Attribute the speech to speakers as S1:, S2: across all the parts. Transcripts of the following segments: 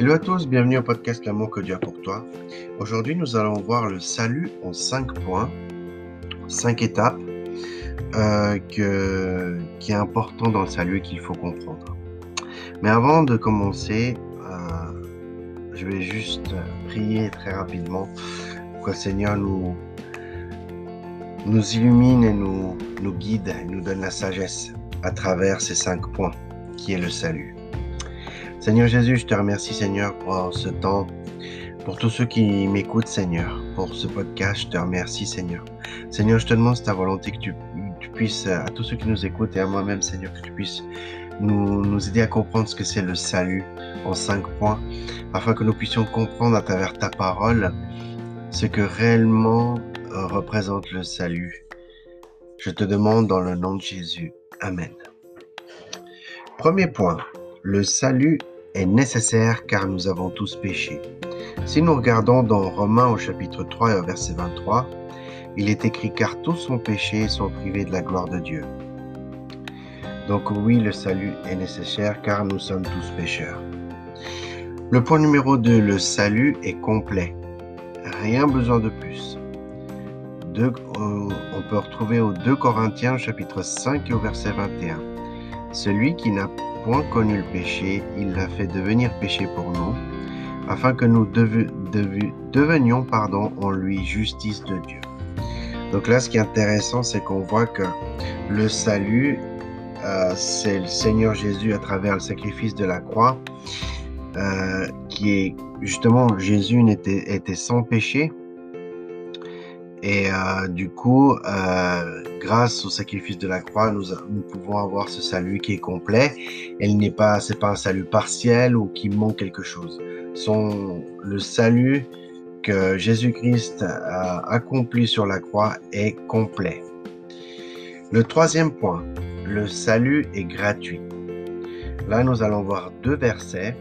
S1: Hello à tous, bienvenue au podcast L'amour que Dieu a pour toi. Aujourd'hui, nous allons voir le salut en 5 points, 5 étapes euh, qui est important dans le salut et qu'il faut comprendre. Mais avant de commencer, euh, je vais juste prier très rapidement pour que le Seigneur nous, nous illumine et nous, guide et nous donne la sagesse à travers ces 5 points qui est le salut. Seigneur Jésus, je te remercie Seigneur pour ce temps, pour tous ceux qui m'écoutent Seigneur, pour ce podcast, je te remercie Seigneur. Seigneur, je te demande ta volonté que tu, puisses, à tous ceux qui nous écoutent et à moi-même Seigneur, que tu puisses nous, nous aider à comprendre ce que c'est le salut en cinq points, afin que nous puissions comprendre à travers ta parole ce que réellement euh, représente le salut. Je te demande dans le nom de Jésus. Amen. Premier point, le salut est nécessaire car nous avons tous péché. Si nous regardons dans Romains au chapitre 3 et au verset 23, il est écrit car tous ont péché et sont privés de la gloire de Dieu. Donc oui, le salut est nécessaire car nous sommes tous pécheurs. Le point numéro 2, le salut est complet. Rien besoin de plus. Euh, on peut retrouver au 2 Corinthiens chapitre 5 et au verset 21. Celui qui n'a connu le péché, il l'a fait devenir péché pour nous, afin que nous devenions pardon, en lui justice de Dieu. Donc là, ce qui est intéressant, c'est qu'on voit que le salut, euh, c'est le Seigneur Jésus à travers le sacrifice de la croix, euh, qui est justement Jésus était, sans péché, et euh, du coup, grâce au sacrifice de la croix, nous, pouvons avoir ce salut qui est complet. Elle n'est pas, c'est pas un salut partiel ou qui manque quelque chose. Son, le salut que Jésus-Christ a accompli sur la croix est complet. Le troisième point, le salut est gratuit. Là, nous allons voir deux versets.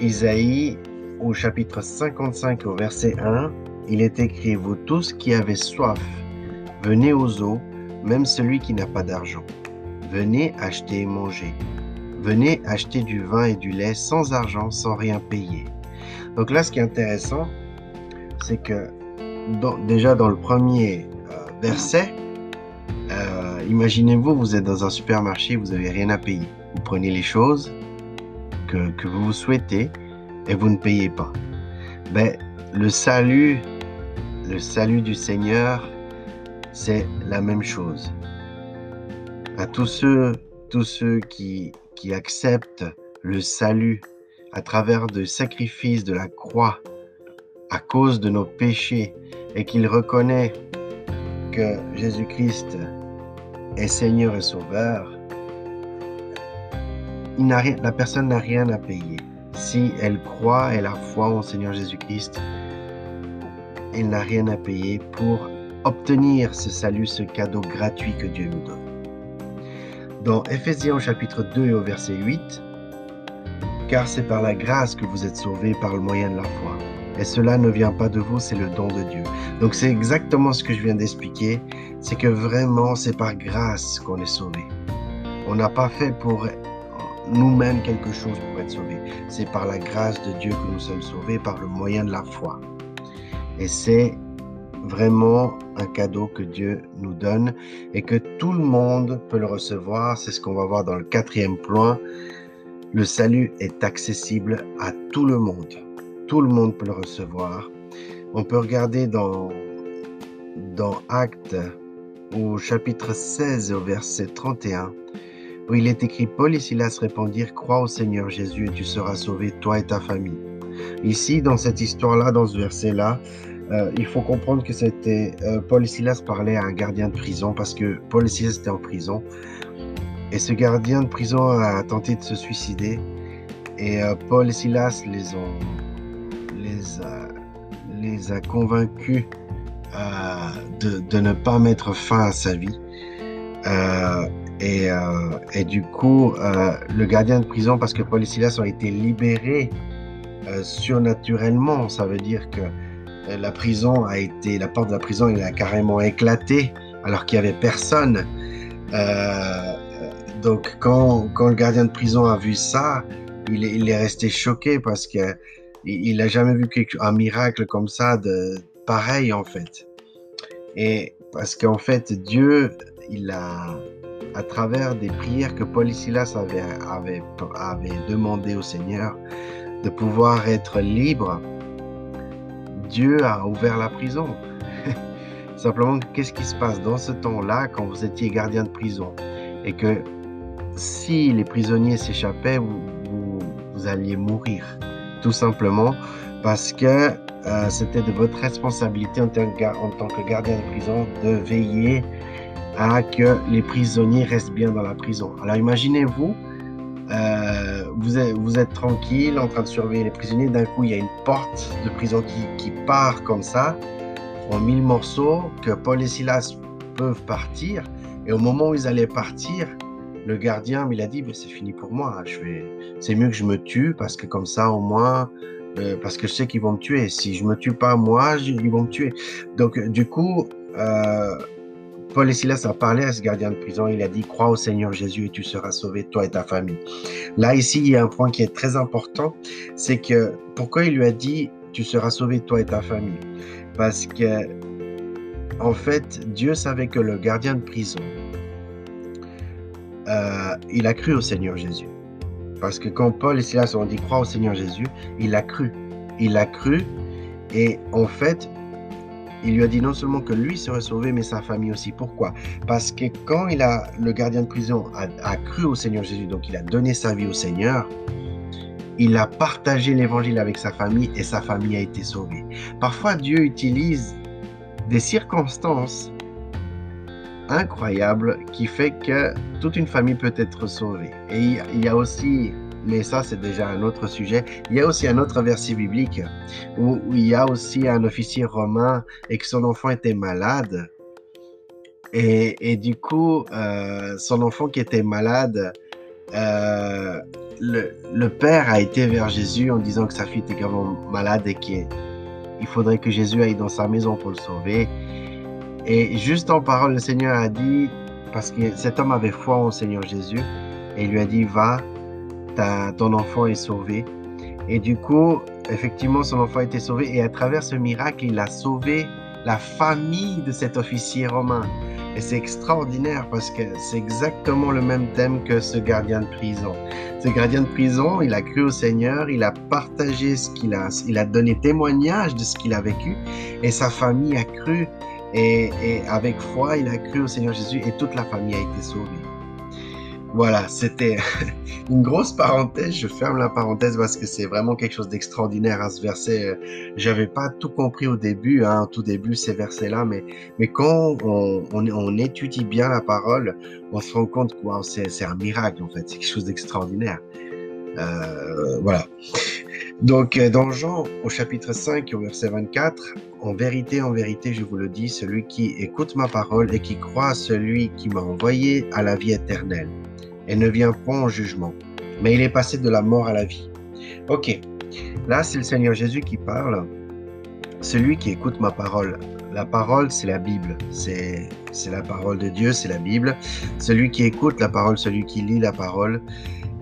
S1: Isaïe au chapitre 55 au verset 1 il est écrit, vous tous qui avez soif, venez aux eaux, même celui qui n'a pas d'argent. Venez acheter et manger. Venez acheter du vin et du lait sans argent, sans rien payer. Donc là, ce qui est intéressant, c'est que déjà dans le premier euh, verset, euh, imaginez-vous, vous êtes dans un supermarché, vous n'avez rien à payer. Vous prenez les choses que, que vous souhaitez et vous ne payez pas. Ben, le salut le salut du Seigneur, c'est la même chose. À tous ceux, tous ceux qui, qui acceptent le salut à travers le sacrifice de la croix à cause de nos péchés et qu'ils reconnaissent que Jésus-Christ est Seigneur et Sauveur, il rien, la personne n'a rien à payer. Si elle croit et la foi en Seigneur Jésus-Christ, il n'a rien à payer pour obtenir ce salut, ce cadeau gratuit que Dieu nous donne. Dans Ephésiens au chapitre 2 et au verset 8, car c'est par la grâce que vous êtes sauvés par le moyen de la foi. Et cela ne vient pas de vous, c'est le don de Dieu. Donc c'est exactement ce que je viens d'expliquer, c'est que vraiment c'est par grâce qu'on est sauvé. On n'a pas fait pour nous-mêmes quelque chose pour être sauvés. C'est par la grâce de Dieu que nous sommes sauvés par le moyen de la foi. Et c'est vraiment un cadeau que Dieu nous donne et que tout le monde peut le recevoir. C'est ce qu'on va voir dans le quatrième point. Le salut est accessible à tout le monde. Tout le monde peut le recevoir. On peut regarder dans, dans Actes au chapitre 16 au verset 31 où il est écrit Paul et Silas répondirent Crois au Seigneur Jésus et tu seras sauvé, toi et ta famille. Ici, dans cette histoire-là, dans ce verset-là, euh, il faut comprendre que c'était euh, Paul et Silas parlaient à un gardien de prison parce que Paul et Silas étaient en prison. Et ce gardien de prison a tenté de se suicider. Et euh, Paul et Silas les ont les a, les a convaincus de, de, ne pas mettre fin à sa vie. Et, et, du coup, le gardien de prison, parce que Paul et Silas ont été libérés surnaturellement, ça veut dire que la prison a été, la porte de la prison, il a carrément éclaté alors qu'il n'y avait personne. Euh, donc quand, quand, le gardien de prison a vu ça, il, est resté choqué parce que il n'a jamais vu un miracle comme ça, de pareil en fait. Et parce qu'en fait, Dieu, il a, à travers des prières que Paul et Silas avait demandé au Seigneur, de pouvoir être libre, Dieu a ouvert la prison. Simplement, qu'est-ce qui se passe dans ce temps-là quand vous étiez gardien de prison? Et que si les prisonniers s'échappaient, vous, alliez mourir. Tout simplement parce que euh, c'était de votre responsabilité en tant, que, en tant que gardien de prison de veiller à que les prisonniers restent bien dans la prison. Alors imaginez-vous, euh, vous, êtes, tranquille en train de surveiller les prisonniers, d'un coup il y a une porte de prison qui, qui part comme ça, en mille morceaux, que Paul et Silas peuvent partir, et au moment où ils allaient partir, le gardien, il a dit, mais c'est fini pour moi. C'est mieux que je me tue parce que comme ça, au moins, euh, parce que je sais qu'ils vont me tuer. Si je me tue pas moi, ils vont me tuer. Donc, du coup, euh, Paul et Silas a parlé à ce gardien de prison. Il a dit, crois au Seigneur Jésus et tu seras sauvé, toi et ta famille. Là, ici, il y a un point qui est très important. C'est que, pourquoi il lui a dit, tu seras sauvé, toi et ta famille? Parce que, en fait, Dieu savait que le gardien de prison, euh, il a cru au Seigneur Jésus. Parce que quand Paul et Silas ont dit croire au Seigneur Jésus, il a cru. Il a cru et en fait, il lui a dit non seulement que lui serait sauvé, mais sa famille aussi. Pourquoi? Parce que quand il a, le gardien de prison a, cru au Seigneur Jésus, donc il a donné sa vie au Seigneur, il a partagé l'évangile avec sa famille et sa famille a été sauvée. Parfois, Dieu utilise des circonstances incroyable qui fait que toute une famille peut être sauvée. Et il y a aussi, mais ça c'est déjà un autre sujet, il y a aussi un autre verset biblique où, il y a aussi un officier romain et que son enfant était malade. Et, du coup, euh, son enfant qui était malade, euh, le, père a été vers Jésus en disant que sa fille était gravement malade et qu'il faudrait que Jésus aille dans sa maison pour le sauver. Et juste en parole, le Seigneur a dit, parce que cet homme avait foi au Seigneur Jésus, et il lui a dit, va, ton enfant est sauvé. Et du coup, effectivement, son enfant a été sauvé, et à travers ce miracle, il a sauvé la famille de cet officier romain. Et c'est extraordinaire parce que c'est exactement le même thème que ce gardien de prison. Ce gardien de prison, il a cru au Seigneur, il a partagé ce qu'il a, il a donné témoignage de ce qu'il a vécu et sa famille a cru et, avec foi, il a cru au Seigneur Jésus et toute la famille a été sauvée. Voilà, c'était une grosse parenthèse. Je ferme la parenthèse parce que c'est vraiment quelque chose d'extraordinaire à ce verset. J'avais pas tout compris au début, hein, au tout début, ces versets-là, mais, mais quand on, on, étudie bien la parole, on se rend compte que c'est un miracle en fait, c'est quelque chose d'extraordinaire. Euh, voilà. Donc, euh, dans Jean, au chapitre 5, au verset 24, En vérité, en vérité, je vous le dis, celui qui écoute ma parole et qui croit à celui qui m'a envoyé à la vie éternelle, et ne vient point en jugement, mais il est passé de la mort à la vie. Ok, là c'est le Seigneur Jésus qui parle. Celui qui écoute ma parole. La parole, c'est la Bible. C'est la parole de Dieu, c'est la Bible. Celui qui écoute la parole, celui qui lit la parole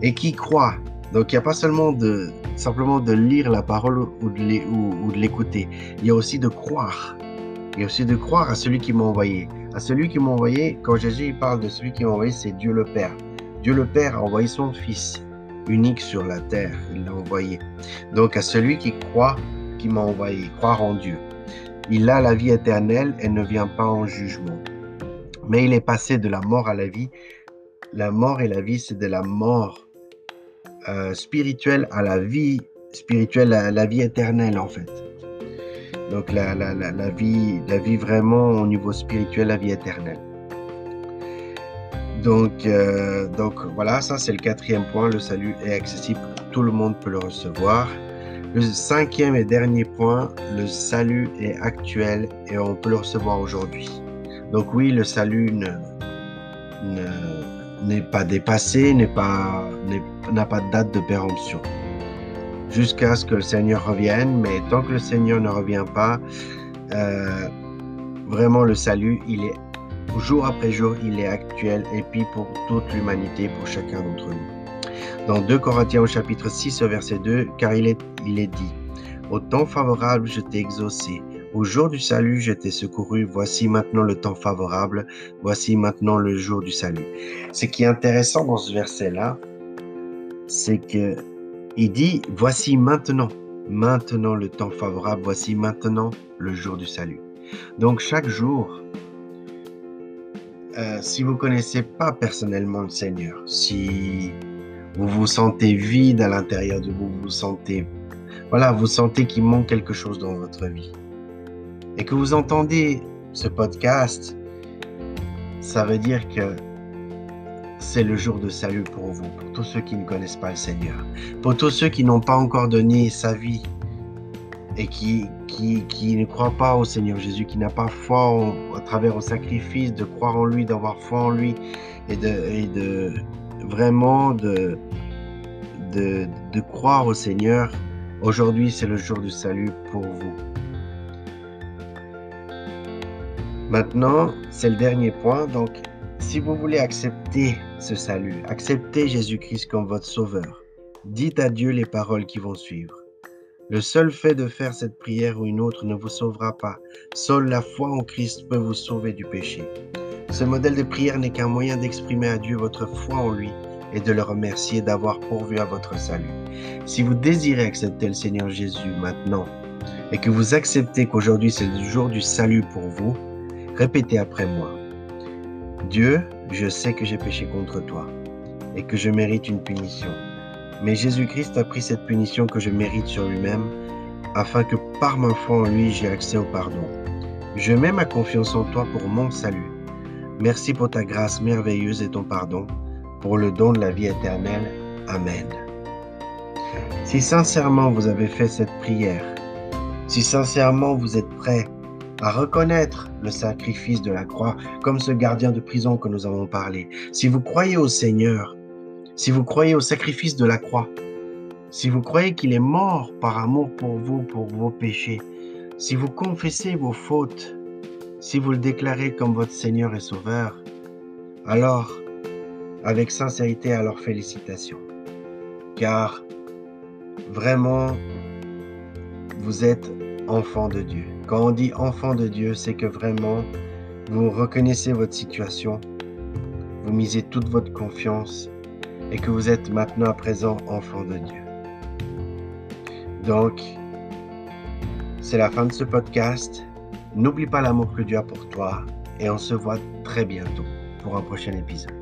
S1: et qui croit. Donc il n'y a pas seulement de simplement de lire la parole ou de l'écouter. Il y a aussi de croire. Il y a aussi de croire à celui qui m'a envoyé. À celui qui m'a envoyé, quand Jésus parle de celui qui m'a envoyé, c'est Dieu le Père. Dieu le Père a envoyé son Fils unique sur la terre. Il l'a envoyé. Donc à celui qui croit, qui m'a envoyé, croire en Dieu. Il a la vie éternelle et ne vient pas en jugement. Mais il est passé de la mort à la vie. La mort et la vie, c'est de la mort euh, spirituelle à la vie spirituelle, à la vie éternelle en fait. Donc la, la, la, vie, la vie vraiment au niveau spirituel, la vie éternelle. Donc, euh, donc voilà, ça c'est le quatrième point. Le salut est accessible, tout le monde peut le recevoir. Le cinquième et dernier point, le salut est actuel et on peut le recevoir aujourd'hui. Donc oui, le salut ne, n'est pas dépassé, n'a pas de date de péremption. Jusqu'à ce que le Seigneur revienne, mais tant que le Seigneur ne revient pas, euh, vraiment le salut, il est jour après jour, il est actuel et puis pour toute l'humanité, pour chacun d'entre nous. dans 2 Corinthiens au chapitre 6 au verset 2, car il est, il est dit, Au temps favorable, je t'ai exaucé. Au jour du salut, je t'ai secouru. Voici maintenant le temps favorable. Voici maintenant le jour du salut. Ce qui est intéressant dans ce verset-là, c'est que il dit, voici maintenant, maintenant le temps favorable. Voici maintenant le jour du salut. Donc chaque jour, euh, si vous connaissez pas personnellement le Seigneur, si vous vous sentez vide à l'intérieur de vous, vous sentez, voilà, vous sentez qu'il manque quelque chose dans votre vie, et que vous entendez ce podcast, ça veut dire que c'est le jour de salut pour vous, pour tous ceux qui ne connaissent pas le Seigneur, pour tous ceux qui n'ont pas encore donné sa vie et qui, qui, ne croient pas au Seigneur Jésus, qui n'a pas foi à travers au sacrifice, de croire en lui, d'avoir foi en lui et de, et de vraiment de, de, de croire au Seigneur. Aujourd'hui, c'est le jour du salut pour vous. Maintenant, c'est le dernier point. Donc, si vous voulez accepter ce salut, accepter Jésus-Christ comme votre sauveur, dites à Dieu les paroles qui vont suivre. Le seul fait de faire cette prière ou une autre ne vous sauvera pas. Seule la foi en Christ peut vous sauver du péché. Ce modèle de prière n'est qu'un moyen d'exprimer à Dieu votre foi en lui et de le remercier d'avoir pourvu à votre salut. Si vous désirez accepter le Seigneur Jésus maintenant et que vous acceptez qu'aujourd'hui c'est le jour du salut pour vous, répétez après moi. Dieu, je sais que j'ai péché contre toi et que je mérite une punition. Mais Jésus-Christ a pris cette punition que je mérite sur lui-même, afin que par ma foi en lui, j'ai accès au pardon. Je mets ma confiance en toi pour mon salut. Merci pour ta grâce merveilleuse et ton pardon, pour le don de la vie éternelle. Amen. Si sincèrement vous avez fait cette prière, si sincèrement vous êtes prêt à reconnaître le sacrifice de la croix, comme ce gardien de prison que nous avons parlé, si vous croyez au Seigneur, si vous croyez au sacrifice de la croix, si vous croyez qu'il est mort par amour pour vous, pour vos péchés, si vous confessez vos fautes, si vous le déclarez comme votre Seigneur et Sauveur, alors, avec sincérité, alors félicitations. Car vraiment, vous êtes enfant de Dieu. Quand on dit enfant de Dieu, c'est que vraiment, vous reconnaissez votre situation, vous misez toute votre confiance et que vous êtes maintenant à présent enfant de Dieu. Donc, c'est la fin de ce podcast. N'oublie pas l'amour que Dieu a pour toi et on se voit très bientôt pour un prochain épisode.